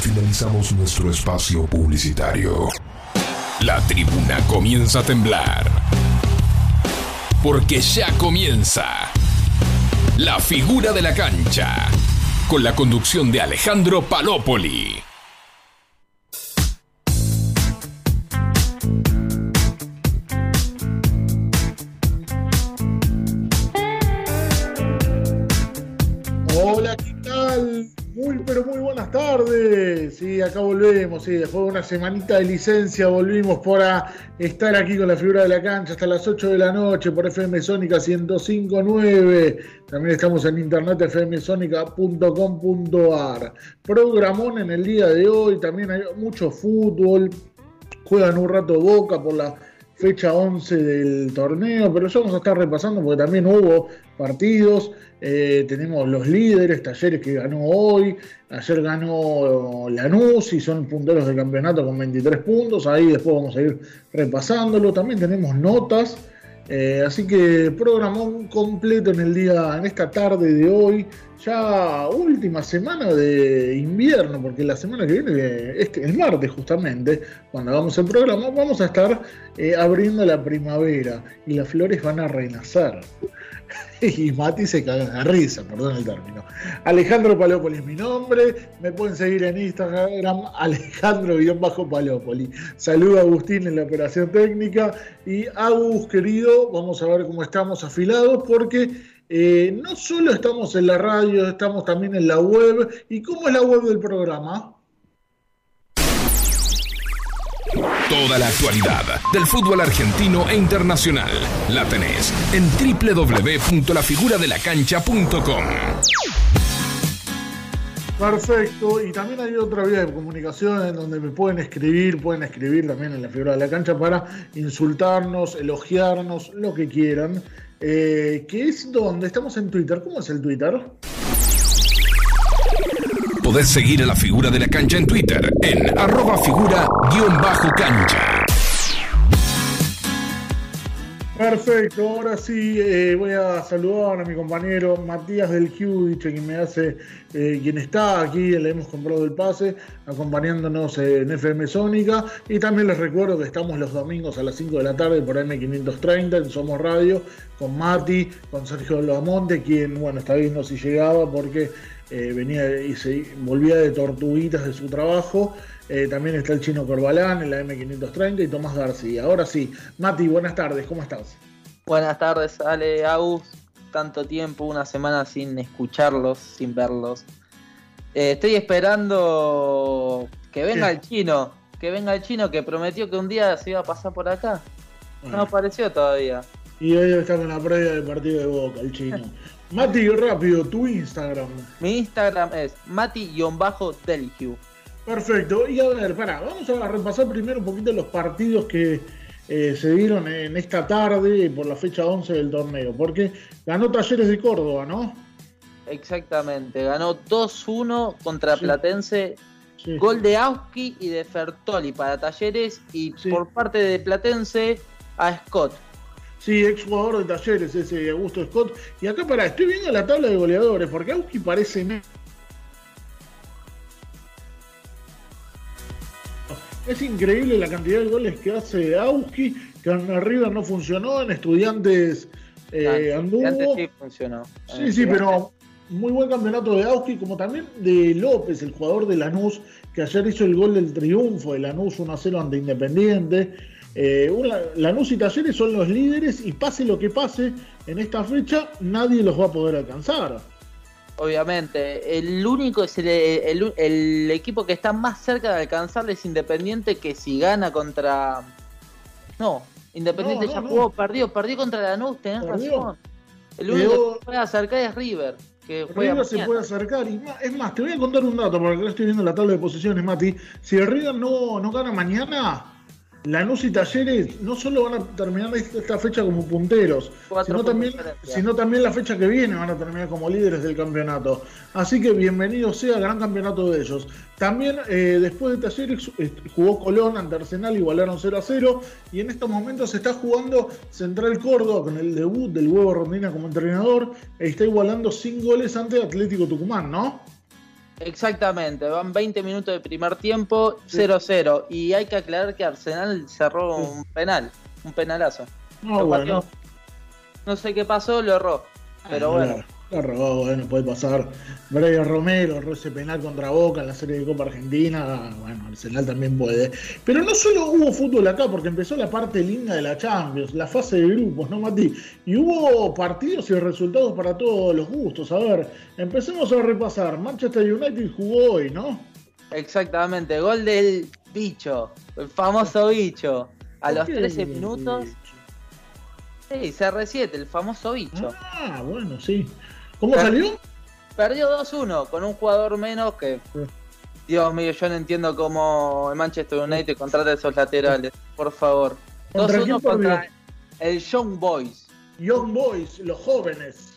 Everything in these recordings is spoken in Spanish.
Finalizamos nuestro espacio publicitario. La tribuna comienza a temblar. Porque ya comienza. La figura de la cancha. Con la conducción de Alejandro Palópoli. Sí, acá volvemos, sí, después de una semanita de licencia volvimos para estar aquí con la figura de la cancha hasta las 8 de la noche por FM Sónica 1059. También estamos en internet fmsonica.com.ar. Programón en el día de hoy, también hay mucho fútbol. Juegan un rato Boca por la fecha 11 del torneo, pero eso vamos a estar repasando porque también hubo partidos. Eh, tenemos los líderes, Talleres que ganó hoy, ayer ganó Lanús y son punteros de campeonato con 23 puntos, ahí después vamos a ir repasándolo, también tenemos notas, eh, así que programón completo en el día, en esta tarde de hoy, ya última semana de invierno, porque la semana que viene, este, el martes justamente, cuando hagamos el programa, vamos a estar eh, abriendo la primavera y las flores van a renacer. y Mati se caga de risa, perdón el término. Alejandro Palópoli es mi nombre, me pueden seguir en Instagram, Alejandro-Palópoli. Saludo a Agustín en la operación técnica y Agus, querido, vamos a ver cómo estamos afilados porque eh, no solo estamos en la radio, estamos también en la web. ¿Y cómo es la web del programa? Toda la actualidad del fútbol argentino e internacional la tenés en www.lafiguradelacancha.com. Perfecto, y también hay otra vía de comunicación en donde me pueden escribir, pueden escribir también en la figura de la cancha para insultarnos, elogiarnos, lo que quieran. Eh, que es donde estamos en Twitter. ¿Cómo es el Twitter? Podés seguir a la figura de la cancha en Twitter en arroba figura-cancha. Perfecto, ahora sí eh, voy a saludar a mi compañero Matías del Giudice, quien me hace, eh, quien está aquí, le hemos comprado el pase, acompañándonos en FM Sónica. Y también les recuerdo que estamos los domingos a las 5 de la tarde por M530 en Somos Radio, con Mati, con Sergio Lamonte, quien, bueno, está viendo si llegaba porque eh, venía y se volvía de tortuguitas de su trabajo. Eh, también está el chino Corbalán en la M530 y Tomás García. Ahora sí, Mati, buenas tardes, ¿cómo estás? Buenas tardes, Ale, Agus. Tanto tiempo, una semana sin escucharlos, sin verlos. Eh, estoy esperando que venga ¿Qué? el chino, que venga el chino que prometió que un día se iba a pasar por acá. No apareció todavía. Y hoy está con la previa del partido de Boca, el chino. Mati, rápido, tu Instagram. Mi Instagram es mati-delhiu. Perfecto. Y a ver, pará, vamos a repasar primero un poquito los partidos que eh, se dieron en esta tarde por la fecha 11 del torneo. Porque ganó Talleres de Córdoba, ¿no? Exactamente, ganó 2-1 contra Sí. Platense. Sí. Gol de Auski y de Fertoli para Talleres y Sí. por parte de Platense a Scott. Sí, ex jugador de Talleres, ese Augusto Scott. Y acá, pará, estoy viendo la tabla de goleadores, porque Auski parece... Es increíble la cantidad de goles que hace Auski, que en River no funcionó, en Estudiantes eh, anduvo. Sí funcionó. Sí, sí, pero muy buen campeonato de Auski, como también de López, el jugador de Lanús, que ayer hizo el gol del triunfo de Lanús 1-0 ante Independiente. Eh, una- Lanús y Talleres son los líderes y pase lo que pase en esta fecha, nadie los va a poder alcanzar. Obviamente, el único es el, el- el equipo que está más cerca de alcanzarle es Independiente que si gana contra. No, Independiente No, no, ya no. jugó, perdió, perdió contra Lanús, tenés Perdió. razón. El Quedó- único que puede acercar es River, que River se puede acercar. Y es más, te voy a contar un dato, porque acá estoy viendo la tabla de posiciones, Mati. Si el River no, no gana mañana, Lanús y Talleres no solo van a terminar esta fecha como punteros, sino también, sino también la fecha que viene van a terminar como líderes del campeonato. Así que bienvenido sea, gran campeonato de ellos. También eh, después de Talleres eh, jugó Colón ante Arsenal, igualaron 0 a 0. Y en estos momentos se está jugando Central Córdoba con el debut del huevo Rondina como entrenador. Está igualando sin goles ante Atlético Tucumán, ¿no? Exactamente, van 20 minutos de primer tiempo, 0-0. Y hay que aclarar que Arsenal cerró un penal, un penalazo. No, Lo bueno. pateó. No sé qué pasó, lo erró. Pero Ah, bueno, La robó, bueno, puede pasar. Brian Romero, ese penal contra Boca en la serie de Copa Argentina. Bueno, Arsenal también puede. Pero no solo hubo fútbol acá, porque empezó la parte linda de la Champions, la fase de grupos, ¿no, Mati? Y hubo partidos y resultados para todos los gustos. A ver, empecemos a repasar. Manchester United jugó hoy, ¿no? exactamente, gol del bicho, el famoso bicho. A los ¿Por qué? 13 minutos, sí, CR7, el famoso bicho. Ah, bueno, sí. ¿Cómo salió? Perdió 2-1 con un jugador menos que. Sí. Dios mío, yo no entiendo cómo el Manchester United contrata esos laterales. Por favor. ¿Contra 2-1 quién contra el Young Boys. Young Boys, los jóvenes.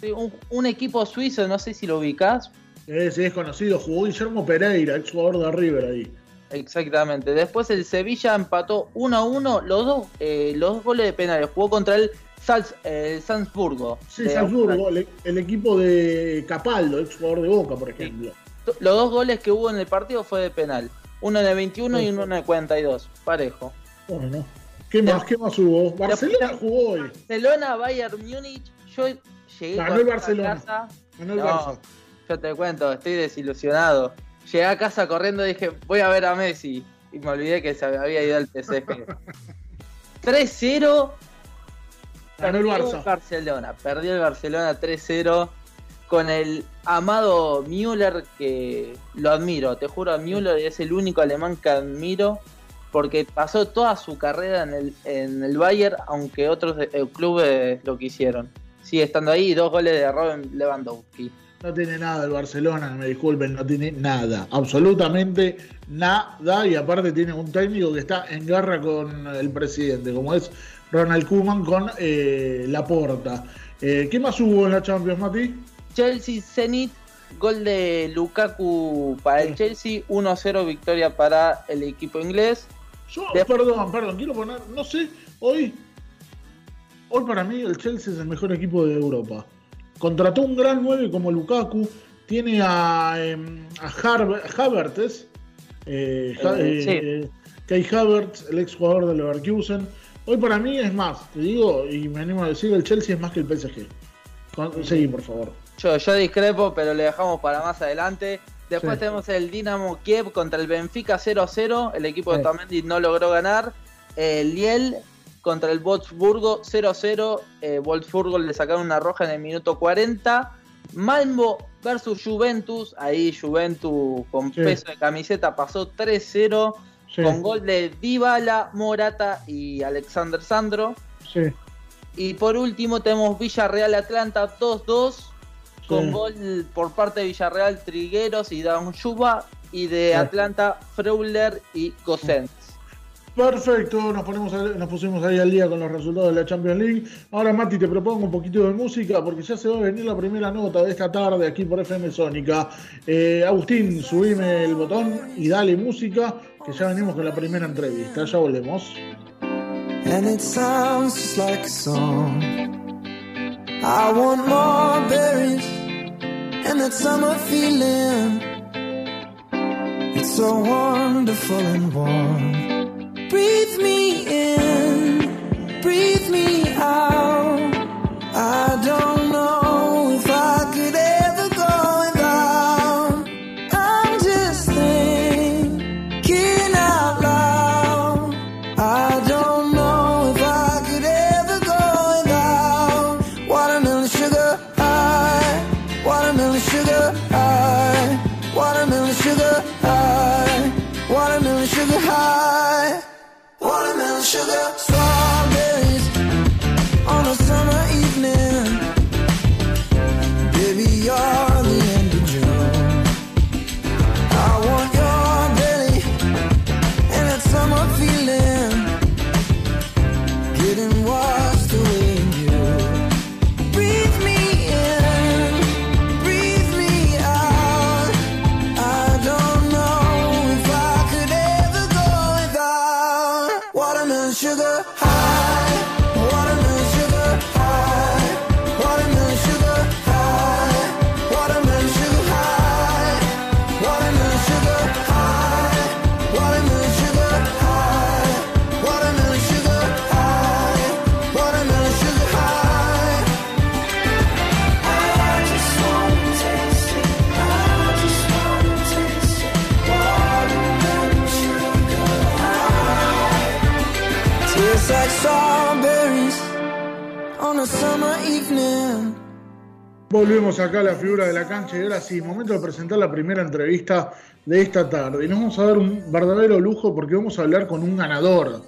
Sí, un, un equipo suizo, no sé si lo ubicás. Es, es conocido, jugó Guillermo Pereira, ex jugador de River ahí. Exactamente. Después el Sevilla empató 1-1. Los dos, eh, los goles de penales. Jugó contra el, Salz, el Salzburgo. Sí, Salzburgo, el, el equipo de Capaldo, ex jugador de Boca, por ejemplo. Los dos goles que hubo en el partido fue de penal. Uno en el 21 y uno en el 42. Parejo. Bueno, ¿qué más? ¿Qué más hubo? Barcelona jugó hoy. Barcelona, Bayern Múnich. Yo llegué Ganó el Barcelona. a casa. Ganó el No, Barça. yo te cuento, estoy desilusionado. Llegué a casa corriendo y dije, voy a ver a Messi. Y me olvidé que se había ido al PSG. 3-0. Ganó el. Barcelona. Perdió el Barcelona 3-0 con el amado Müller que lo admiro. Te juro, Müller es el único alemán que admiro porque pasó toda su carrera en el, en el Bayern, aunque otros eh, clubes lo quisieron. Sigue estando ahí, dos goles de Robin Lewandowski. No tiene nada el Barcelona, me disculpen, no tiene nada. Absolutamente nada. Y aparte tiene un técnico que está en guerra con el presidente, como es Ronald Koeman con eh, Laporta. Eh, ¿Qué más hubo en la Champions, Mati? Chelsea Zenit, gol de Lukaku para el Chelsea, 1-0 victoria para el equipo inglés. Yo, De- perdón, perdón, quiero poner, no sé, hoy, hoy para mí el Chelsea es el mejor equipo de Europa. Contrató un gran 9 como Lukaku, tiene a, em, a Havertz, eh, Eh, eh, sí. eh, Kai Havertz, el ex jugador del Leverkusen. Hoy para mí es más, te digo, y me animo a decir, el Chelsea es más que el PSG. Seguí, por favor. Yo, yo discrepo, pero le dejamos para más adelante. Después Sí. tenemos el Dinamo Kiev contra el Benfica 0-0. El equipo Sí. de Tamendi no logró ganar. El Liel contra el Wolfsburgo 0-0. Eh, Wolfsburgo le sacaron una roja en el minuto 40. Malmo versus Juventus. Ahí Juventus con Sí. peso de camiseta pasó 3-0. Sí, Con gol de Dybala, Morata y Alexander Sandro. sí. Y por último tenemos Villarreal Atlanta 2-2 con gol por parte de Villarreal Trigueros y Dan Yuba y de. Atlanta Freuler y Gosens. Perfecto, nos, ponemos nos pusimos ahí al día con los resultados de la Champions League. Ahora, Mati, te propongo un poquito de música porque ya se va a venir la primera nota de esta tarde aquí por FM Sónica. Eh, Agustín, subime el botón y dale música, que ya venimos con la primera entrevista. Ya volvemos. and it sounds just like a song. I want more berries and that summer feeling. It's so wonderful and warm. Breathe me in, breathe me out. Volvemos acá a la figura de la cancha y ahora sí, momento de presentar la primera entrevista de esta tarde. Y nos vamos a dar un verdadero lujo porque vamos a hablar con un ganador.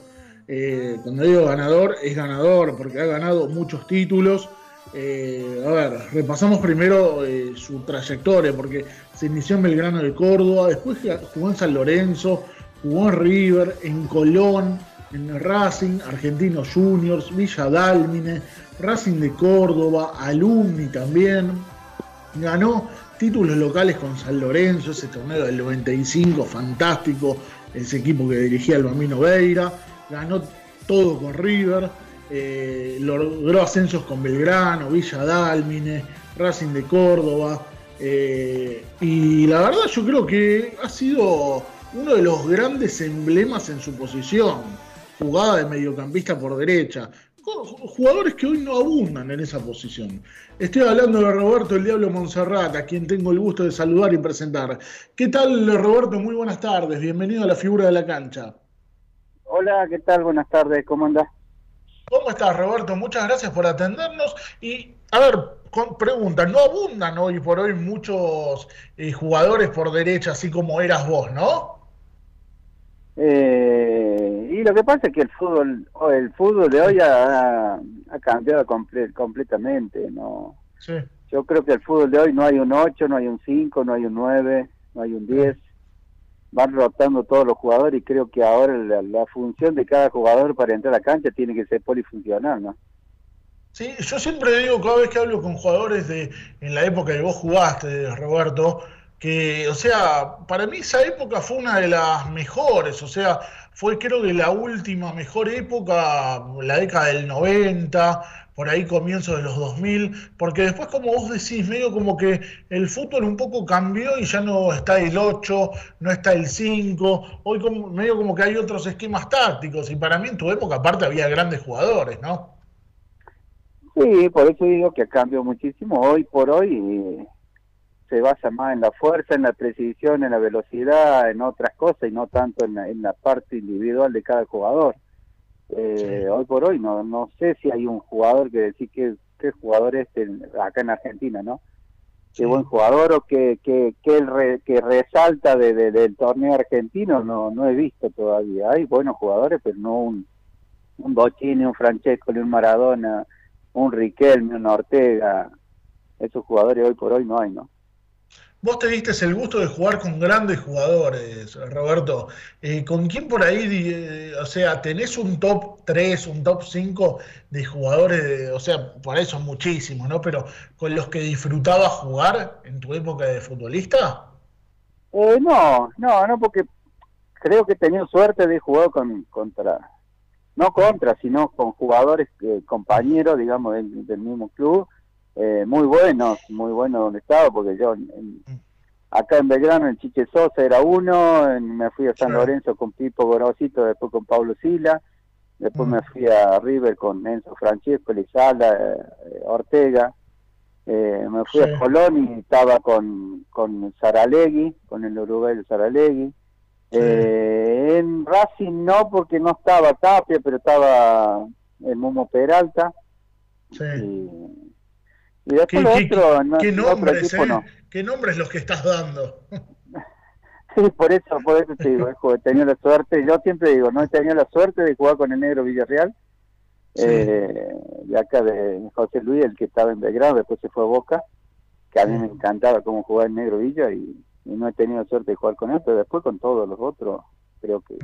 Eh, cuando digo ganador, es ganador porque ha ganado muchos títulos. Eh, a ver, repasamos primero eh, su trayectoria porque se inició en Belgrano de Córdoba, después jugó en San Lorenzo, jugó en River, en Colón, en Racing, Argentinos Juniors, Villa Dálmine, Racing de Córdoba, Alumni también. Ganó títulos locales con San Lorenzo, ese torneo del 95, fantástico, ese equipo que dirigía el Bambino Veira. Ganó todo con River, eh, logró ascensos con Belgrano, Villa Dálmine, Racing de Córdoba. Eh, y la verdad yo creo que ha sido uno de los grandes emblemas en su posición, jugada de mediocampista por derecha, jugadores que hoy no abundan en esa posición. Estoy hablando de Roberto el Diablo Monserrat, a quien tengo el gusto de saludar y presentar. ¿Qué tal, Roberto? Muy buenas tardes. Bienvenido a la figura de la cancha. Hola, ¿qué tal? Buenas tardes. ¿Cómo andás? ¿Cómo estás, Roberto? Muchas gracias por atendernos. Y, a ver, con, pregunta, ¿no abundan hoy por hoy muchos eh, jugadores por derecha, así como eras vos, no? Eh, y lo que pasa es que el fútbol, el fútbol de hoy ha, cambiado completamente, ¿no? Yo creo que el fútbol de hoy no hay un 8, no hay un 5, no hay un 9, no hay un 10. Van rotando todos los jugadores y creo que ahora la, función de cada jugador para entrar a la cancha tiene que ser polifuncional, ¿no? Sí, yo siempre digo, cada vez que hablo con jugadores de en la época que vos jugaste, Roberto, que, o sea, para mí esa época fue una de las mejores, o sea, fue creo que la última mejor época, la década del 90, por ahí comienzo de los 2000, porque después como vos decís, medio como que el fútbol un poco cambió y ya no está el 8, no está el 5, hoy como, medio como que hay otros esquemas tácticos y para mí en tu época aparte había grandes jugadores, ¿no? Sí, por eso digo que cambió muchísimo hoy por hoy se basa más en la fuerza, en la precisión, en la velocidad, en otras cosas y no tanto en la, parte individual de cada jugador. Eh, hoy por hoy no no sé si hay un jugador que decir que qué jugador es acá en Argentina, ¿no? Qué buen jugador o que que que, que resalta de, del torneo argentino no no he visto todavía. Hay buenos jugadores, pero no un un Bocini, un Francesco, un Maradona, un Riquelme, un Ortega. Esos jugadores hoy por hoy no hay, ¿no? Vos te diste el gusto de jugar con grandes jugadores, Roberto. Eh, ¿Con quién por ahí, eh, o sea, tenés un top 3, un top 5 de jugadores, o sea, por son muchísimos, ¿no? Pero con los que disfrutabas jugar en tu época de futbolista? Eh, no, no, no, porque creo que he tenido suerte de jugar con, contra, no contra, sino con jugadores, compañeros, digamos, del mismo club eh, muy buenos, muy buenos donde estaba, porque yo acá en Belgrano, en Chiche Sosa era uno, me fui a San Lorenzo con Pipo Gorosito, después con Pablo Sila, después me fui a River con Enzo Francesco, Lizala, eh, Ortega, eh, me fui a Colón y estaba con, con Saralegui, con el uruguayo Saralegui. en Racing no, porque no estaba Tapia, pero estaba el Momo Peralta. Sí. Y después ¿Qué, otro, ¿qué, nombres, eh? ¿Qué nombres los que estás dando? sí, por eso, por eso te digo, he tenido la suerte, yo siempre digo, no he tenido la suerte de jugar con el negro Villarreal, eh, de acá de José Luis, el que estaba en Belgrado, después se fue a Boca, que a mí me encantaba cómo jugaba el negro Villa y, no he tenido suerte de jugar con él, pero después con todos los otros creo que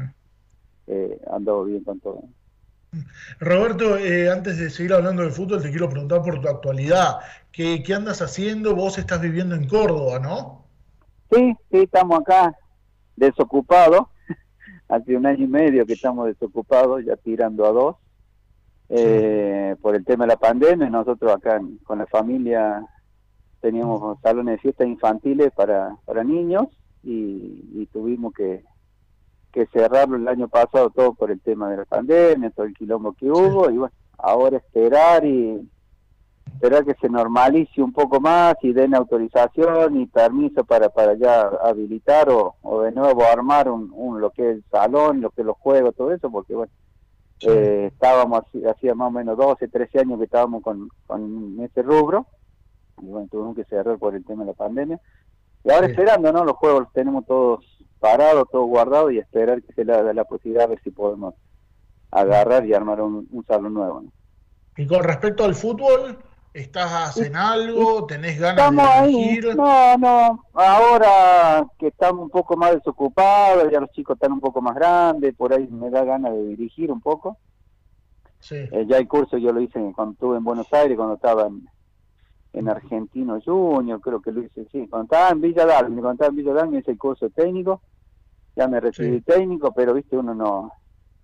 eh, andado bien con todo. Roberto, eh, antes de seguir hablando de fútbol, te quiero preguntar por tu actualidad. ¿Qué, andas haciendo? Vos estás viviendo en Córdoba, ¿no? Sí, sí, estamos acá desocupados. Hace un año y medio que estamos desocupados, ya tirando a dos, eh, por el tema de la pandemia. Nosotros acá con la familia teníamos salones de fiestas infantiles para, para niños y tuvimos que que cerrarlo el año pasado todo por el tema de la pandemia, todo el quilombo que hubo, y bueno, ahora esperar y esperar que se normalice un poco más y den autorización y permiso para, para ya habilitar o, de nuevo armar un, un, lo que es el salón, lo que es los juegos, todo eso, porque bueno, eh, estábamos, hacía más o menos 12, 13 años que estábamos con, con ese rubro, y bueno, tuvimos que cerrar por el tema de la pandemia. Y ahora esperando, ¿no? Los juegos los tenemos todos parados, todos guardados y esperar que se le dé la posibilidad a ver si podemos agarrar y armar un, salón nuevo. ¿no? Y con respecto al fútbol, ¿estás en algo? ¿Tenés ganas de dirigir? No, no, ahora que estamos un poco más desocupados, ya los chicos están un poco más grandes, por ahí me da ganas de dirigir un poco. Sí. Eh, ya el curso yo lo hice cuando estuve en Buenos Aires, cuando estaba en, en Argentino Junior, creo que lo hice, sí, cuando estaba en Villa Darwin, cuando estaba en Villa Darwin hice el curso técnico, ya me recibí técnico, pero viste, uno no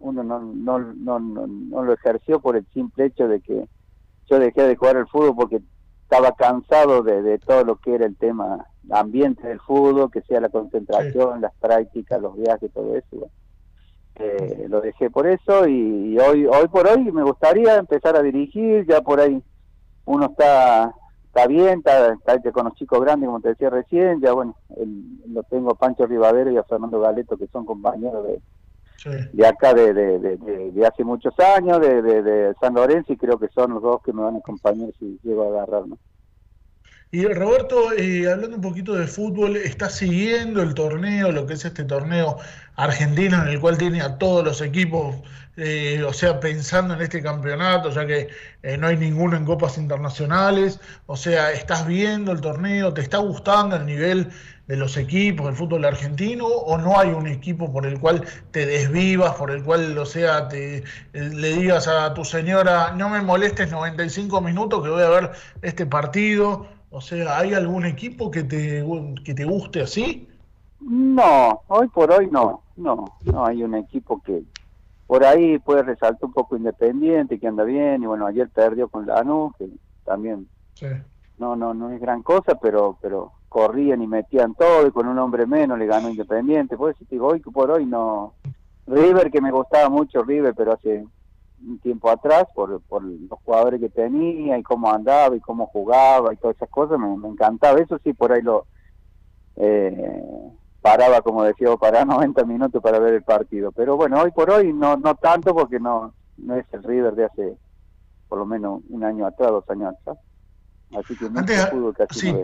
uno no, no, no, no, lo ejerció por el simple hecho de que yo dejé de jugar el fútbol porque estaba cansado de, de todo lo que era el tema ambiente del fútbol, que sea la concentración, las prácticas, los viajes, todo eso. Eh, lo dejé por eso y, hoy hoy por hoy me gustaría empezar a dirigir, ya por ahí uno está está bien, está, está con los chicos grandes, como te decía recién, ya bueno, lo tengo a Pancho Rivadero y a Fernando Galeto, que son compañeros de, de acá de, de, de, hace muchos años, de, de, San Lorenzo, y creo que son los dos que me van a acompañar si llego a agarrar, ¿no? Y Roberto, eh, hablando un poquito de fútbol, ¿estás siguiendo el torneo, lo que es este torneo argentino en el cual tiene a todos los equipos, eh, o sea, pensando en este campeonato, ya que eh, no hay ninguno en copas internacionales? O sea, ¿estás viendo el torneo? ¿Te está gustando el nivel de los equipos del fútbol argentino o no hay un equipo por el cual te desvivas, por el cual, o sea, te, le digas a tu señora, no me molestes 95 minutos que voy a ver este partido? O sea, ¿hay algún equipo que te, que te guste así? No, hoy por hoy no, no, no hay un equipo que por ahí puede resaltar un poco independiente, que anda bien, y bueno, ayer perdió con Lanús, que también no, no, no es gran cosa, pero, pero corrían y metían todo y con un hombre menos le ganó Independiente. Por eso digo, hoy por hoy no. River, que me gustaba mucho River, pero hace un tiempo atrás, por, por los jugadores que tenía y cómo andaba y cómo jugaba y todas esas cosas, me, encantaba. Eso sí, por ahí lo eh, paraba, como decía, para 90 minutos para ver el partido. Pero bueno, hoy por hoy no, no tanto porque no, no es el River de hace por lo menos un año atrás, dos años atrás. Así que mucho fútbol casi no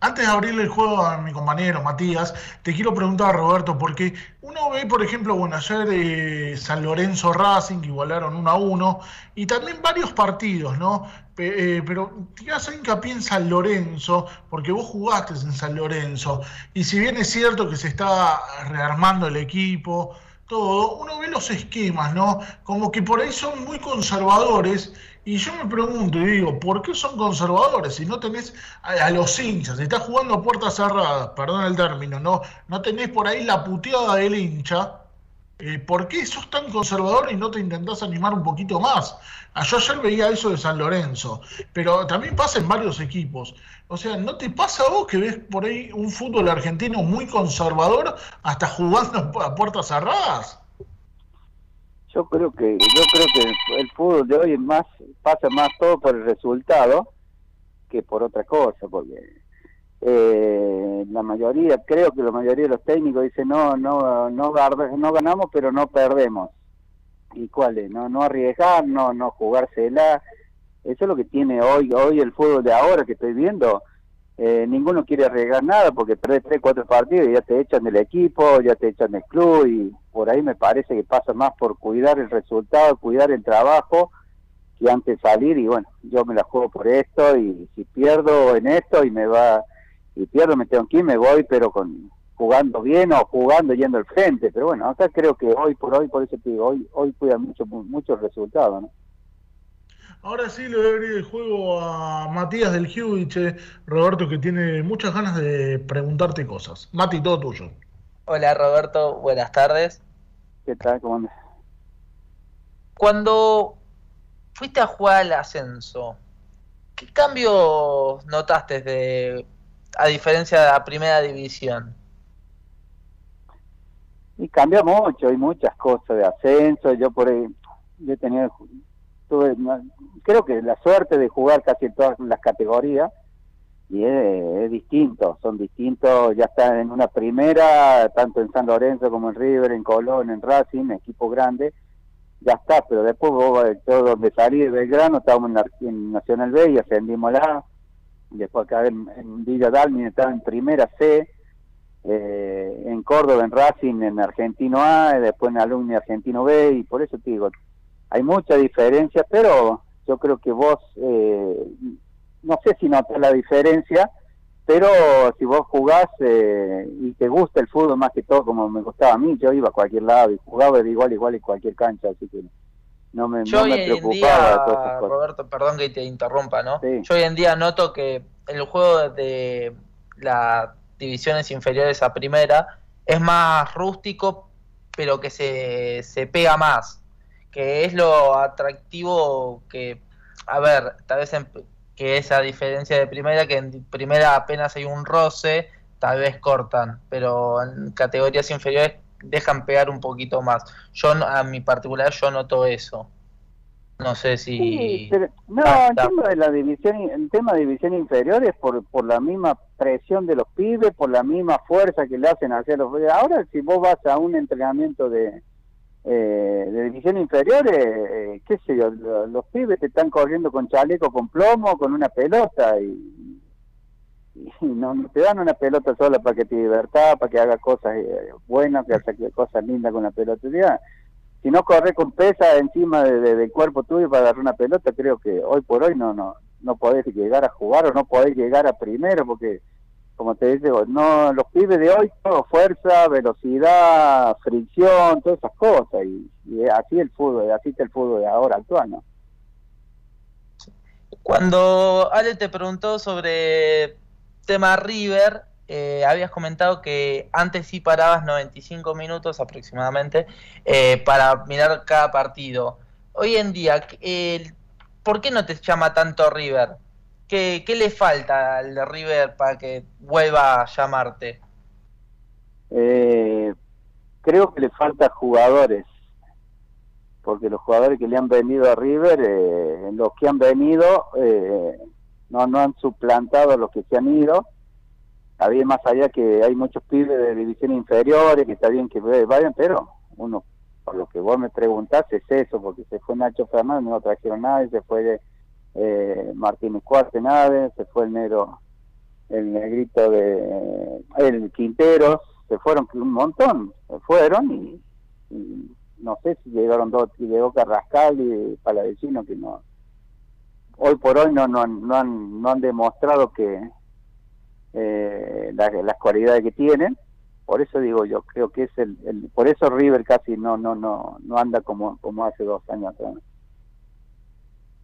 antes de abrirle el juego a mi compañero Matías, te quiero preguntar, Roberto, porque uno ve, por ejemplo, bueno, ayer eh, San Lorenzo Racing, que igualaron 1 a 1, y también varios partidos, ¿no? Eh, pero te hacer hincapié en San Lorenzo, porque vos jugaste en San Lorenzo, y si bien es cierto que se está rearmando el equipo, todo, uno ve los esquemas, ¿no? Como que por ahí son muy conservadores y yo me pregunto y digo, ¿por qué son conservadores? Si no tenés a, los hinchas, estás jugando a puertas cerradas, perdón el término, no, no tenés por ahí la puteada del hincha, eh, ¿por qué sos tan conservador y no te intentás animar un poquito más? Yo ayer veía eso de San Lorenzo, pero también pasa en varios equipos. O sea, ¿no te pasa a vos que ves por ahí un fútbol argentino muy conservador hasta jugando a puertas cerradas? yo creo que yo creo que el fútbol de hoy es más pasa más todo por el resultado que por otra cosa porque eh, la mayoría creo que la mayoría de los técnicos dicen no no no no ganamos pero no perdemos y cuál es no no arriesgar no no jugársela. Eso es lo que tiene hoy hoy el fútbol de ahora que estoy viendo. Eh, ninguno quiere arriesgar nada porque perdés tres, cuatro partidos ya te echan del equipo, ya te echan del club y por ahí me parece que pasa más por cuidar el resultado, cuidar el trabajo que antes salir y bueno, yo me la juego por esto y si pierdo en esto y me va y pierdo me tengo ir, me voy pero con jugando bien o jugando yendo al frente, pero bueno, acá creo que hoy por hoy, por eso te digo, hoy hoy cuida mucho mucho el resultado, ¿no? Ahora sí le voy a abrir el juego a Matías del Huiche, Roberto, que tiene muchas ganas de preguntarte cosas. Mati, todo tuyo. Hola Roberto, buenas tardes. ¿Qué tal? ¿Cómo andas? Cuando fuiste a jugar al ascenso, ¿qué cambios notaste de, a diferencia de la primera división? Y cambia mucho, hay muchas cosas de ascenso. Yo por ahí, yo tenía tuve, creo que la suerte de jugar casi en todas las categorías y es, distinto, son distintos, ya está en una primera, tanto en San Lorenzo como en River, en Colón, en Racing, equipo grande, ya está, pero después vos, todo donde salí Belgrano, estábamos en, Nacional B y ascendimos la después acá en, en Villa Dalmin estaba en primera C, eh, en Córdoba, en Racing, en Argentino A, después en Alumni Argentino B, y por eso te digo, hay mucha diferencia, pero yo creo que vos, eh, no sé si notas la diferencia, pero si vos jugás eh, y te gusta el fútbol más que todo como me gustaba a mí, yo iba a cualquier lado y jugaba de igual igual en cualquier cancha, así que no me, Yo no hoy en día. Roberto, perdón que te interrumpa, ¿no? Sí. Yo hoy en día noto que el juego de las divisiones inferiores a primera es más rústico, pero que se, se pega más, que es lo atractivo que, a ver, tal vez en- que esa diferencia de primera, que en primera apenas hay un roce, tal vez cortan, pero en categorías inferiores dejan pegar un poquito más. Yo, a mi particular, yo noto eso. No sé si... Sí, pero- no, Ah, el tema de la división, el tema de división inferior es por, por la misma presión de los pibes, por la misma fuerza que le hacen hacia los Ahora, si vos vas a un entrenamiento de, eh, de división inferior, eh, eh, qué sé yo, lo- los pibes te están corriendo con chaleco, con plomo, con una pelota y, y no, te dan una pelota sola para que te divertas, para que haga cosas eh, buenas, que haga cosas lindas con la pelota. Ya, si no corres con pesa encima de- de- del cuerpo tuyo para agarrar una pelota, creo que hoy por hoy no no no podés llegar a jugar o no podés llegar a primero porque como te digo, no los pibes de hoy todo fuerza, velocidad, fricción, todas esas cosas y, y así el fútbol, así está el fútbol de ahora actual, ¿no? Cuando Ale te preguntó sobre tema River, eh, habías comentado que antes sí parabas 95 minutos aproximadamente eh, para mirar cada partido. Hoy en día, ¿por qué no te llama tanto River? ¿Qué, qué le falta al River para que vuelva a llamarte? Eh, creo que le falta jugadores, porque los jugadores que le han venido a River, eh, los que han venido, no, no han suplantado a los que se han ido. Había más allá que hay muchos pibes de división inferiores, que está bien que vayan, pero uno, por lo que vos me preguntás, es eso, porque se fue Nacho Fernández, no trajeron nadie, se fue eh, Martínez Cuarte, nadie, se fue el negro, el negrito de, el Quinteros, se fueron un montón, se fueron y, y no sé si llegaron dos, y llegó Carrascal y Palavecino que no, hoy por hoy no, no, han- no, han, demostrado que eh, la- las cualidades que tienen, por eso digo yo, creo que es el, por eso River casi no, no, no, no anda como, hace dos años atrás.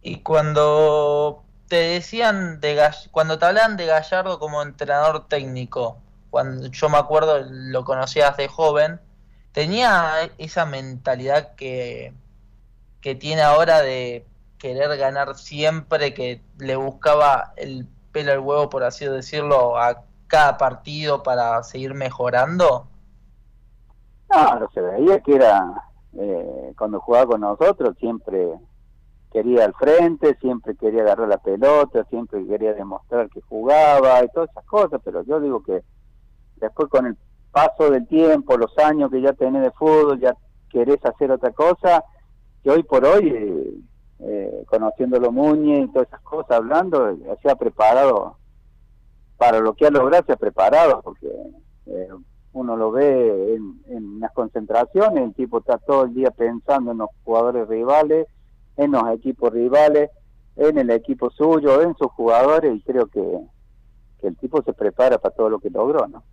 Y cuando te decían de cuando te hablaban de Gallardo como entrenador técnico, cuando yo me acuerdo lo conocías de joven, tenía esa mentalidad que, que tiene ahora de querer ganar siempre, que le buscaba el pelo al huevo, por así decirlo, a cada partido para seguir mejorando. No, no se veía que era, eh, cuando jugaba con nosotros, siempre quería al frente, siempre quería agarrar la pelota, siempre quería demostrar que jugaba y todas esas cosas, pero yo digo que después con el paso del tiempo, los años que ya tenés de fútbol, ya querés hacer otra cosa, que hoy por hoy, eh, eh, conociéndolo Muñe y todas esas cosas, hablando, se ha preparado para lo que ha logrado, se ha preparado, porque eh, uno lo ve en, en las concentraciones, el tipo está todo el día pensando en los jugadores rivales, en los equipos rivales, en el equipo suyo, en sus jugadores, y creo que, que el tipo se prepara para todo lo que logró, ¿no?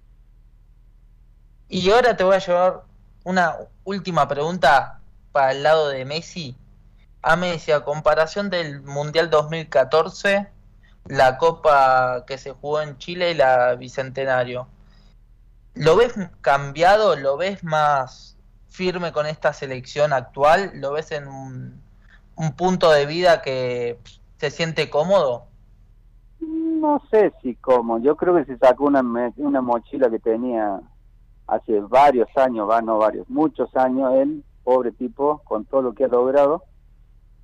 Y ahora te voy a llevar una última pregunta para el lado de Messi. A Messi, a comparación del Mundial 2014, la Copa que se jugó en Chile y la Bicentenario, ¿lo ves cambiado? ¿Lo ves más firme con esta selección actual? ¿Lo ves en un, un punto de vida que se siente cómodo? No sé si como, yo creo que se sacó una, me- una mochila que tenía hace varios años, va, no varios, muchos años, él, pobre tipo, con todo lo que ha logrado,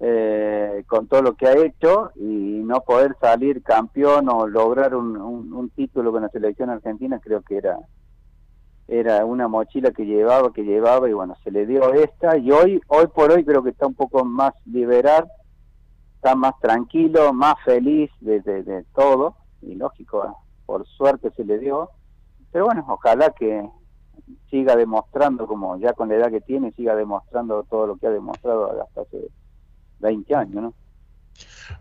eh, con todo lo que ha hecho y no poder salir campeón o lograr un, título con la selección argentina, creo que era era una mochila que llevaba, que llevaba y bueno, se le dio esta y hoy, hoy por hoy creo que está un poco más liberal, está más tranquilo, más feliz de, de, de todo y lógico, por suerte se le dio, pero bueno, ojalá que siga demostrando, como ya con la edad que tiene, siga demostrando todo lo que ha demostrado hasta hace 20 años, ¿no?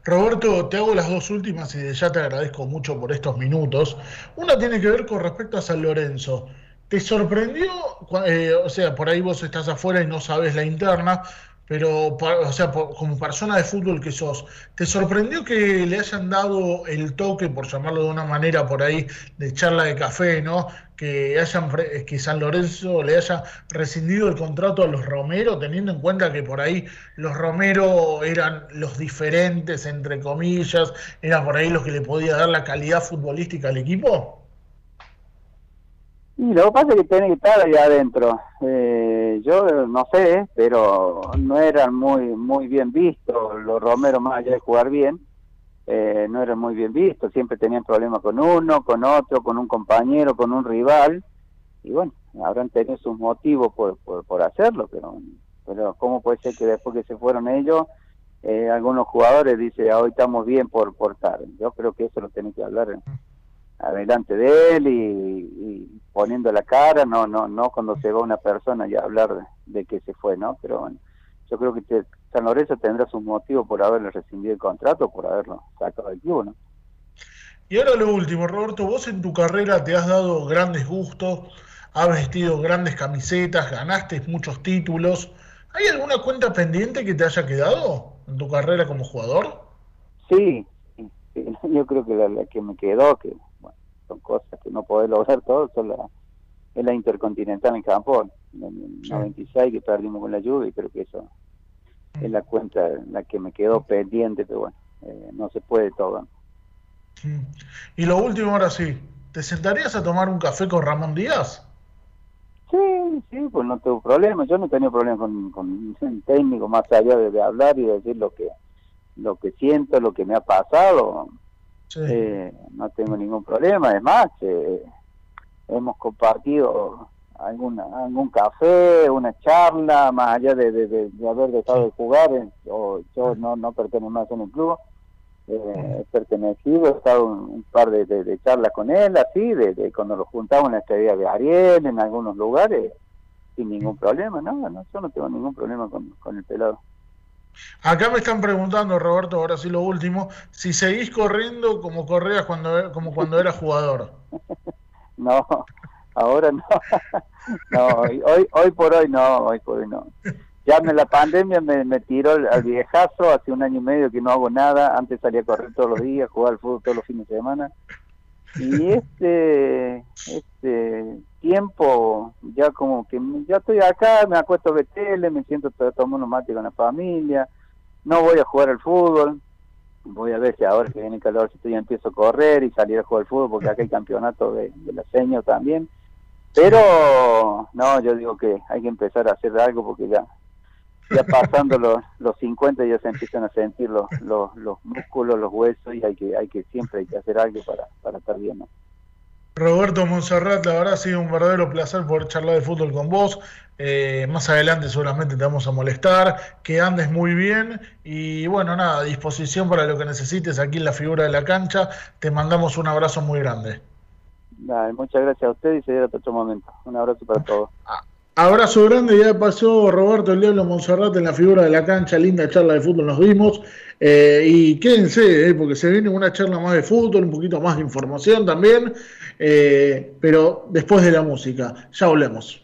Roberto, te hago las dos últimas y ya te agradezco mucho por estos minutos. Una tiene que ver con respecto a San Lorenzo. ¿Te sorprendió, eh, o sea, por ahí vos estás afuera y no sabes la interna, pero, o sea, como persona de fútbol que sos, ¿te sorprendió que le hayan dado el toque, por llamarlo de una manera por ahí, de charla de café, ¿no? Que, hayan, que San Lorenzo le haya rescindido el contrato a los Romero, teniendo en cuenta que por ahí los Romero eran los diferentes, entre comillas, eran por ahí los que le podía dar la calidad futbolística al equipo? Y lo que pasa es que tiene que estar ahí adentro. Eh, yo no sé, pero no eran muy muy bien vistos. Los Romero, más allá de jugar bien, eh, no eran muy bien vistos. Siempre tenían problemas con uno, con otro, con un compañero, con un rival. Y bueno, habrán tenido sus motivos por, por, hacerlo, pero, pero ¿cómo puede ser que después que se fueron ellos, eh, algunos jugadores dicen, ah, hoy estamos bien por portar? Yo creo que eso lo tienen que hablar adelante de él y, poniendo la cara, no no no cuando se va una persona y hablar de, que se fue, ¿no? Pero bueno, yo creo que San Lorenzo tendrá sus motivos por haberle rescindido el contrato, por haberlo sacado del club, ¿no? Y ahora lo último, Roberto, vos en tu carrera te has dado grandes gustos, has vestido grandes camisetas, ganaste muchos títulos. ¿Hay alguna cuenta pendiente que te haya quedado en tu carrera como jugador? Sí, yo creo que la que me quedó, que son cosas que no podés lograr todo, son la, es la Intercontinental en Japón, en el 96 que perdimos con la lluvia y creo que eso es la cuenta la que me quedó pendiente, pero bueno, eh, no se puede todo. Y lo último ahora sí, ¿te sentarías a tomar un café con Ramón Díaz? Sí, sí, pues no tengo problema, yo no tenía problema con, con un técnico más allá de, hablar y decir lo que lo que siento, lo que me ha pasado, eh, no tengo ningún problema. Además, eh, hemos compartido alguna, algún café, una charla, más allá de, de, haber dejado de jugar, eh, o yo no, no pertenezco más en el club. he pertenecido, he estado un, par de, charlas con él, así, de, cuando lo juntamos en la estrella de Ariel, en algunos lugares, sin ningún problema, no, no yo no tengo ningún problema con, con el pelado. Acá me están preguntando, Roberto, ahora sí lo último, si seguís corriendo como corrías cuando, como cuando eras jugador. No, ahora no. No, hoy, hoy por hoy no, hoy por hoy no. Ya en la pandemia me, me tiró al viejazo, hace un año y medio que no hago nada, antes salía a correr todos los días, jugar al fútbol todos los fines de semana. Y este, este tiempo, ya como que ya estoy acá, me acuesto de tele, me siento todo, todo con la familia, no voy a jugar al fútbol, voy a ver si ahora que viene calor, si ya empiezo a correr y salir a jugar al fútbol, porque acá hay campeonato de, de la seño también. Pero no, yo digo que hay que empezar a hacer algo porque ya ya pasando los, los 50 ya se empiezan a sentir los, los, los músculos, los huesos y hay que hay que siempre hay que hacer algo para, para estar bien. Roberto Monserrat, la verdad ha sido un verdadero placer poder charlar de fútbol con vos. Eh, más adelante seguramente te vamos a molestar, que andes muy bien y bueno, nada, a disposición para lo que necesites aquí en la figura de la cancha. Te mandamos un abrazo muy grande. muchas gracias a usted y se hasta otro momento. Un abrazo para todos. Ah, abrazo grande, ya pasó Roberto El Diablo Monserrat en la figura de la cancha, linda charla de fútbol nos dimos. Eh, y quédense, eh, porque se viene una charla más de fútbol, un poquito más de información también. Eh, pero después de la música. Ya volvemos.